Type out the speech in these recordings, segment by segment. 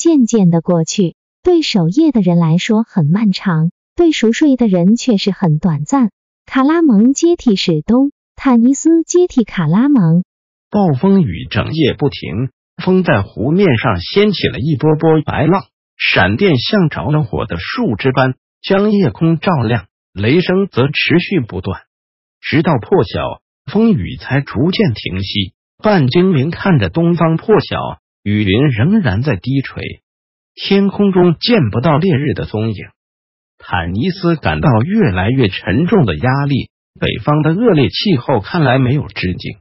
渐渐的过去，对守夜的人来说很漫长，对熟睡的人却是很短暂。卡拉蒙接替史东，坦尼斯接替卡拉蒙。暴风雨整夜不停，风在湖面上掀起了一波波白浪，闪电像着了火的树枝般将夜空照亮，雷声则持续不断，直到破晓，风雨才逐渐停息。半精灵看着东方破晓。雨云仍然在低垂，天空中见不到烈日的踪影。坦尼斯感到越来越沉重的压力。北方的恶劣气候看来没有止境，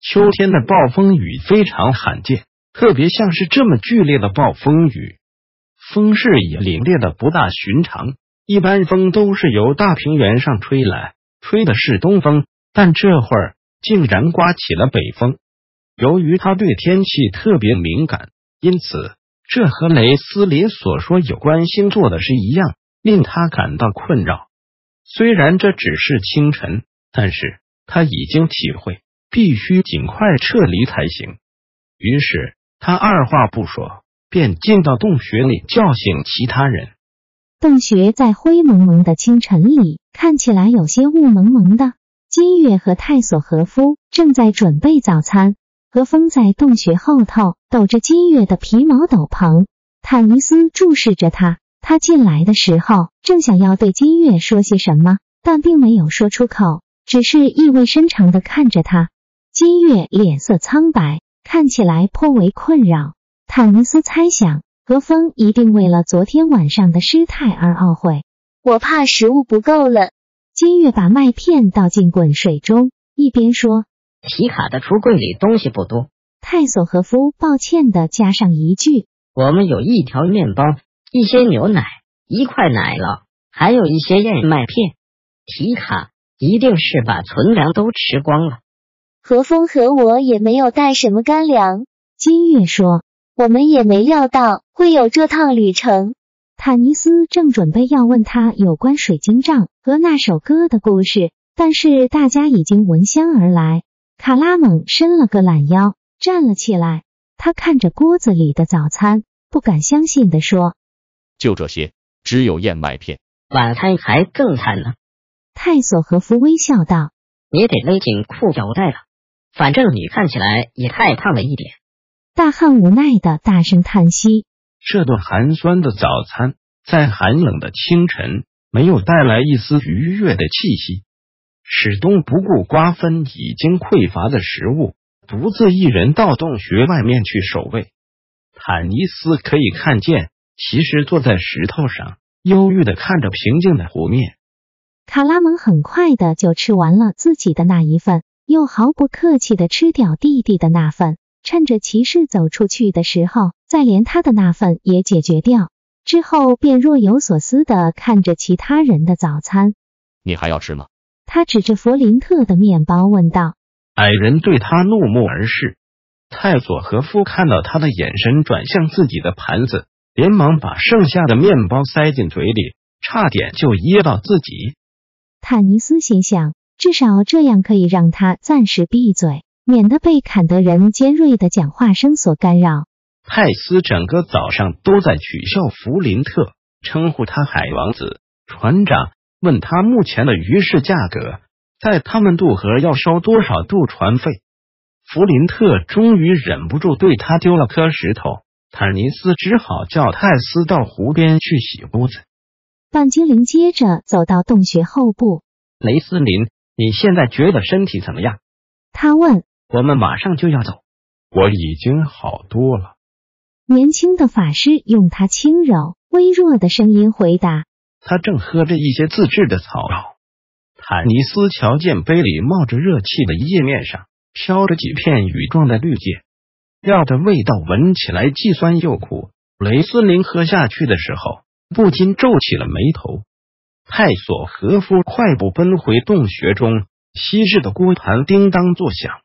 秋天的暴风雨非常罕见，特别像是这么剧烈的暴风雨，风势也凛冽的不大寻常。一般风都是由大平原上吹来，吹的是东风，但这会儿竟然刮起了北风。由于他对天气特别敏感，因此这和雷斯林所说有关星座的是一样，令他感到困扰。虽然这只是清晨，但是他已经体会必须尽快撤离才行。于是他二话不说，便进到洞穴里叫醒其他人。洞穴在灰蒙蒙的清晨里看起来有些雾蒙蒙的。金月和泰索和夫正在准备早餐。何风在洞穴后头抖着金月的皮毛斗篷，坦尼斯注视着他。他进来的时候正想要对金月说些什么，但并没有说出口，只是意味深长的看着他。金月脸色苍白，看起来颇为困扰。坦尼斯猜想，何风一定为了昨天晚上的失态而懊悔。我怕食物不够了。金月把麦片倒进滚水中，一边说。提卡的橱柜里东西不多，泰索和夫抱歉的加上一句：“我们有一条面包，一些牛奶，一块奶酪，还有一些燕麦片。提卡一定是把存粮都吃光了。”何风和我也没有带什么干粮。金月说：“我们也没料到会有这趟旅程。”坦尼斯正准备要问他有关水晶杖和那首歌的故事，但是大家已经闻香而来。卡拉蒙伸了个懒腰，站了起来。他看着锅子里的早餐，不敢相信的说：“就这些，只有燕麦片。晚餐还更惨呢。”泰索和夫微笑道：“你得勒紧裤腰带了，反正你看起来也太胖了一点。”大汉无奈的大声叹息：“这顿寒酸的早餐，在寒冷的清晨，没有带来一丝愉悦的气息。”史东不顾瓜分已经匮乏的食物，独自一人到洞穴外面去守卫。坦尼斯可以看见，骑士坐在石头上，忧郁的看着平静的湖面。卡拉蒙很快的就吃完了自己的那一份，又毫不客气的吃掉弟弟的那份，趁着骑士走出去的时候，再连他的那份也解决掉。之后便若有所思的看着其他人的早餐。你还要吃吗？他指着弗林特的面包问道：“矮人对他怒目而视。”泰索和夫看到他的眼神转向自己的盘子，连忙把剩下的面包塞进嘴里，差点就噎到自己。坦尼斯心想，至少这样可以让他暂时闭嘴，免得被坎德人尖锐的讲话声所干扰。泰斯整个早上都在取笑弗林特，称呼他海王子、船长。问他目前的鱼市价格，在他们渡河要收多少渡船费？弗林特终于忍不住对他丢了颗石头，坦尼斯只好叫泰斯到湖边去洗屋子。半精灵接着走到洞穴后部，雷斯林，你现在觉得身体怎么样？他问。我们马上就要走，我已经好多了。年轻的法师用他轻柔微弱的声音回答。他正喝着一些自制的草药。坦尼斯瞧见杯里冒着热气的叶面上飘着几片羽状的绿叶，药的味道闻起来既酸又苦。雷斯林喝下去的时候，不禁皱起了眉头。泰索和夫快步奔回洞穴中，昔日的锅盘叮当作响。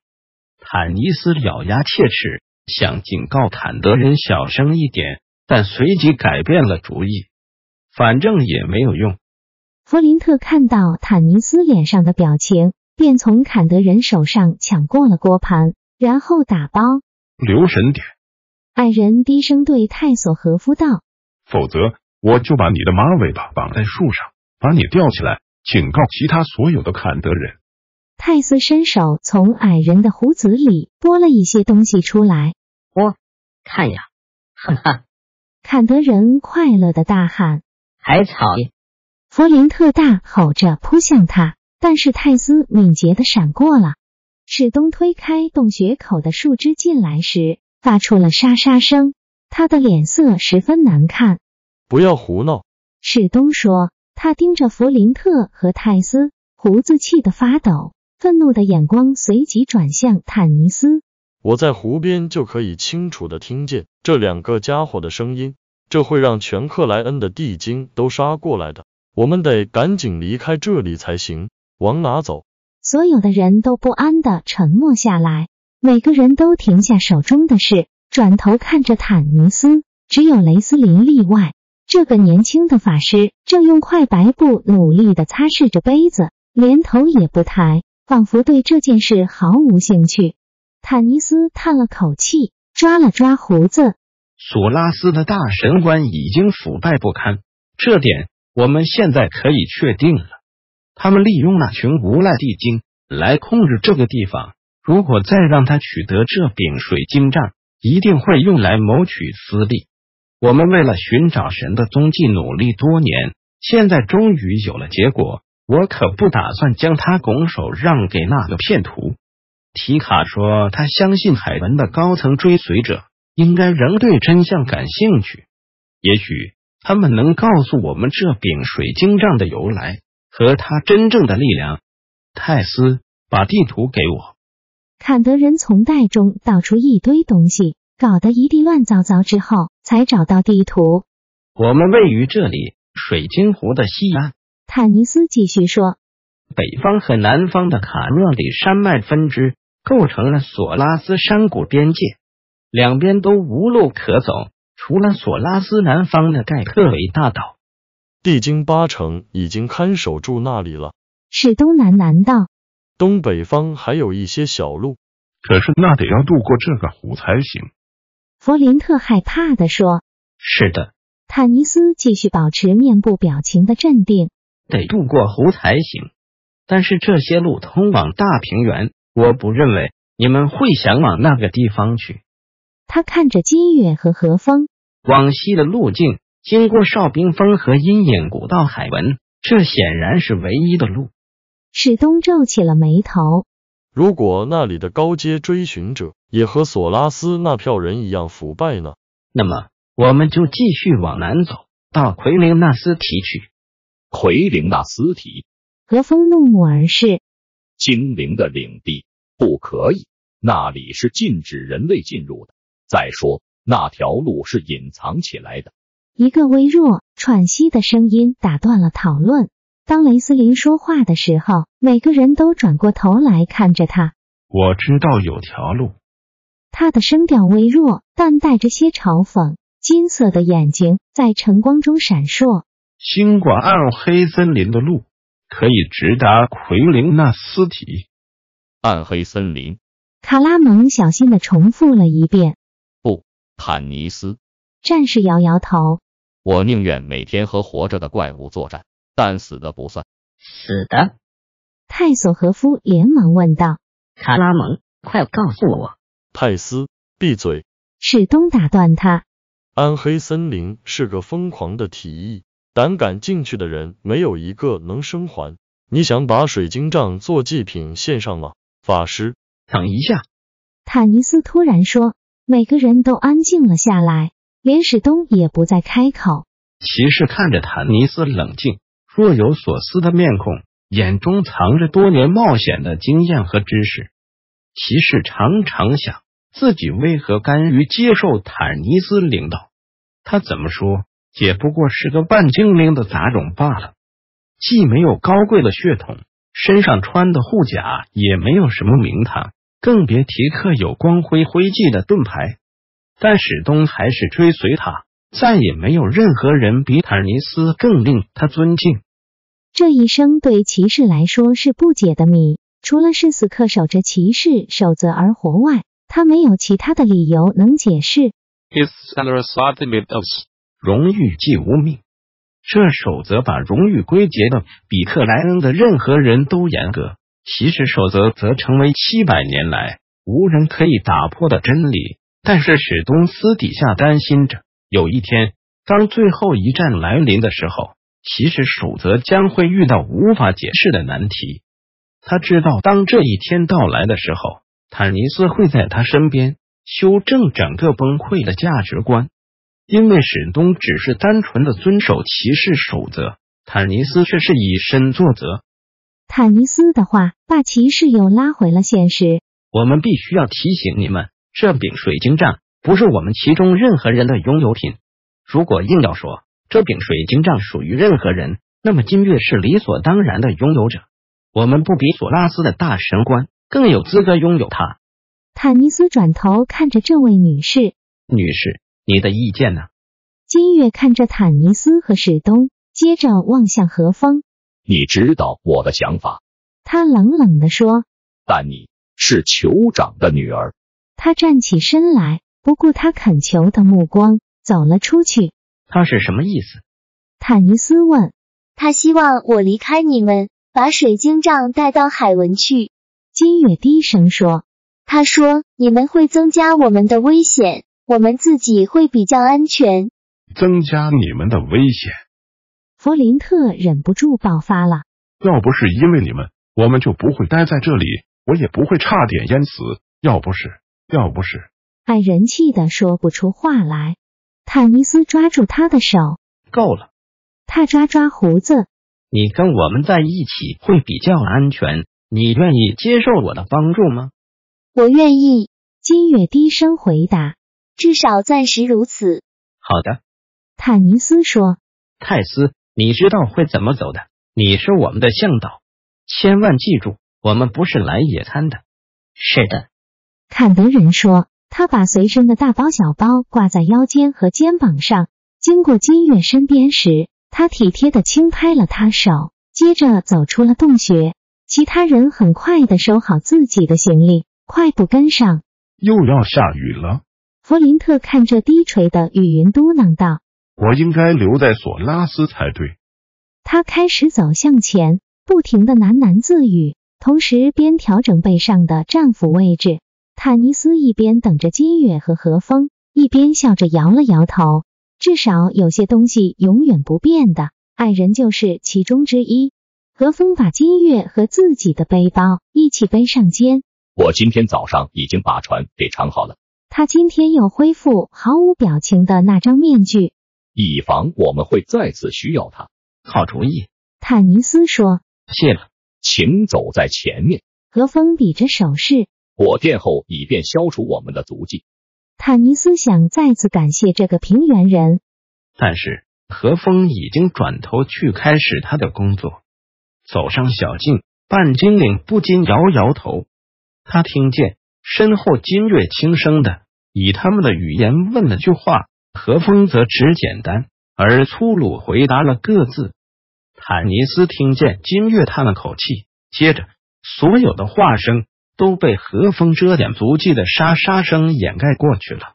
坦尼斯咬牙切齿，想警告坦德人小声一点，但随即改变了主意，反正也没有用。弗林特看到坦尼斯脸上的表情，便从坎德人手上抢过了锅盘，然后打包。留神点。矮人低声对泰索和夫道：“否则，我就把你的马尾巴绑在树上。”把你吊起来，警告其他所有的坎德人。泰斯伸手从矮人的胡子里拨了一些东西出来。我看呀，哈哈！坎德人快乐的大喊：“海草！”弗林特大吼着扑向他，但是泰斯敏捷的闪过了。史东推开洞穴口的树枝进来时，发出了沙沙声，他的脸色十分难看。不要胡闹，史东说。他盯着弗林特和泰斯，胡子气得发抖，愤怒的眼光随即转向坦尼斯。我在湖边就可以清楚的听见这两个家伙的声音，这会让全克莱恩的地精都杀过来的。我们得赶紧离开这里才行。往哪走？所有的人都不安的沉默下来，每个人都停下手中的事，转头看着坦尼斯，只有雷斯林例外。这个年轻的法师正用块白布努力的擦拭着杯子，连头也不抬，仿佛对这件事毫无兴趣。坦尼斯叹了口气，抓了抓胡子。索拉斯的大神官已经腐败不堪，这点我们现在可以确定了。他们利用那群无赖地精来控制这个地方。如果再让他取得这柄水晶杖，一定会用来谋取私利。我们为了寻找神的踪迹努力多年，现在终于有了结果。我可不打算将他拱手让给那个骗徒。提卡说，他相信海文的高层追随者应该仍对真相感兴趣，也许他们能告诉我们这柄水晶杖的由来和它真正的力量。泰斯，把地图给我。坎德人从袋中倒出一堆东西。搞得一地乱糟糟之后，才找到地图。我们位于这里，水晶湖的西岸。坦尼斯继续说：“北方和南方的卡诺里山脉分支构成了索拉斯山谷边界，两边都无路可走，除了索拉斯南方的盖特维大岛。地精八成已经看守住那里了。”是东南南道，东北方还有一些小路，可是那得要渡过这个湖才行。弗林特害怕的说：“是的。”坦尼斯继续保持面部表情的镇定：“得渡过湖才行。但是这些路通往大平原，我不认为你们会想往那个地方去。”他看着金月和何风，往西的路径经过哨兵峰和阴影古道海文，这显然是唯一的路。史东皱起了眉头。如果那里的高阶追寻者也和索拉斯那票人一样腐败呢？那么我们就继续往南走，到奎林纳斯提去。奎林纳斯提，何风怒目而视。精灵的领地不可以，那里是禁止人类进入的。再说那条路是隐藏起来的。一个微弱喘息的声音打断了讨论。当雷斯林说话的时候，每个人都转过头来看着他。我知道有条路。他的声调微弱，但带着些嘲讽。金色的眼睛在晨光中闪烁。经过暗黑森林的路，可以直达奎林纳斯体。暗黑森林。卡拉蒙小心的重复了一遍。不，坦尼斯。战士摇摇头。我宁愿每天和活着的怪物作战。但死的不算，死的。泰索和夫连忙问道：“卡拉蒙，快告诉我！”泰斯，闭嘴！史东打断他：“暗黑森林是个疯狂的提议，胆敢进去的人没有一个能生还。你想把水晶杖做祭品献上吗，法师？”等一下，坦尼斯突然说。每个人都安静了下来，连史东也不再开口。骑士看着坦尼斯冷静。若有所思的面孔，眼中藏着多年冒险的经验和知识。骑士常常想，自己为何甘于接受坦尼斯领导？他怎么说也不过是个半精灵的杂种罢了，既没有高贵的血统，身上穿的护甲也没有什么名堂，更别提刻有光辉徽记的盾牌。但史东还是追随他，再也没有任何人比坦尼斯更令他尊敬。这一生对骑士来说是不解的谜，除了是死恪守着骑士守则而活外，他没有其他的理由能解释。荣誉即无命，这守则把荣誉归结的比克莱恩的任何人都严格，骑士守则则成为七百年来无人可以打破的真理。但是史东私底下担心着，有一天当最后一战来临的时候。其实守则将会遇到无法解释的难题。他知道，当这一天到来的时候，坦尼斯会在他身边修正整个崩溃的价值观。因为史东只是单纯的遵守骑士守则，坦尼斯却是以身作则。坦尼斯的话把骑士又拉回了现实。我们必须要提醒你们，这柄水晶杖不是我们其中任何人的拥有品。如果硬要说，这柄水晶杖属于任何人，那么金月是理所当然的拥有者。我们不比索拉斯的大神官更有资格拥有它。坦尼斯转头看着这位女士，女士，你的意见呢？金月看着坦尼斯和史东，接着望向何风。你知道我的想法。他冷冷的说。但你是酋长的女儿。他站起身来，不顾他恳求的目光，走了出去。他是什么意思？坦尼斯问。他希望我离开你们，把水晶杖带到海文去。金月低声说。他说你们会增加我们的危险，我们自己会比较安全。增加你们的危险。弗林特忍不住爆发了。要不是因为你们，我们就不会待在这里，我也不会差点淹死。要不是，要不是，爱人气的说不出话来。坦尼斯抓住他的手，够了。他抓抓胡子，你跟我们在一起会比较安全。你愿意接受我的帮助吗？我愿意。金月低声回答，至少暂时如此。好的，坦尼斯说。泰斯，你知道会怎么走的。你是我们的向导，千万记住，我们不是来野餐的。是的，坎德人说。他把随身的大包小包挂在腰间和肩膀上，经过金月身边时，他体贴的轻拍了他手，接着走出了洞穴。其他人很快的收好自己的行李，快步跟上。又要下雨了，弗林特看着低垂的雨云，嘟囔道：“我应该留在索拉斯才对。”他开始走向前，不停的喃喃自语，同时边调整背上的战斧位置。坦尼斯一边等着金月和何风，一边笑着摇了摇头。至少有些东西永远不变的，爱人就是其中之一。何风把金月和自己的背包一起背上肩。我今天早上已经把船给藏好了。他今天又恢复毫无表情的那张面具，以防我们会再次需要它。好主意，坦尼斯说。谢了，请走在前面。何风比着手势。我殿后，以便消除我们的足迹。坦尼斯想再次感谢这个平原人，但是何风已经转头去开始他的工作。走上小径，半精灵不禁摇摇头。他听见身后金月轻声的以他们的语言问了句话，何风则只简单而粗鲁回答了各自。坦尼斯听见金月叹了口气，接着所有的话声。都被和风遮掩足迹的沙沙声掩盖过去了。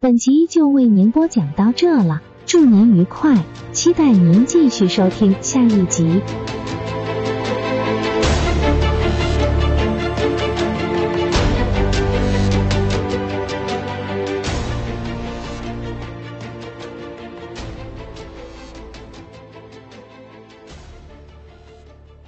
本集就为您播讲到这了，祝您愉快，期待您继续收听下一集。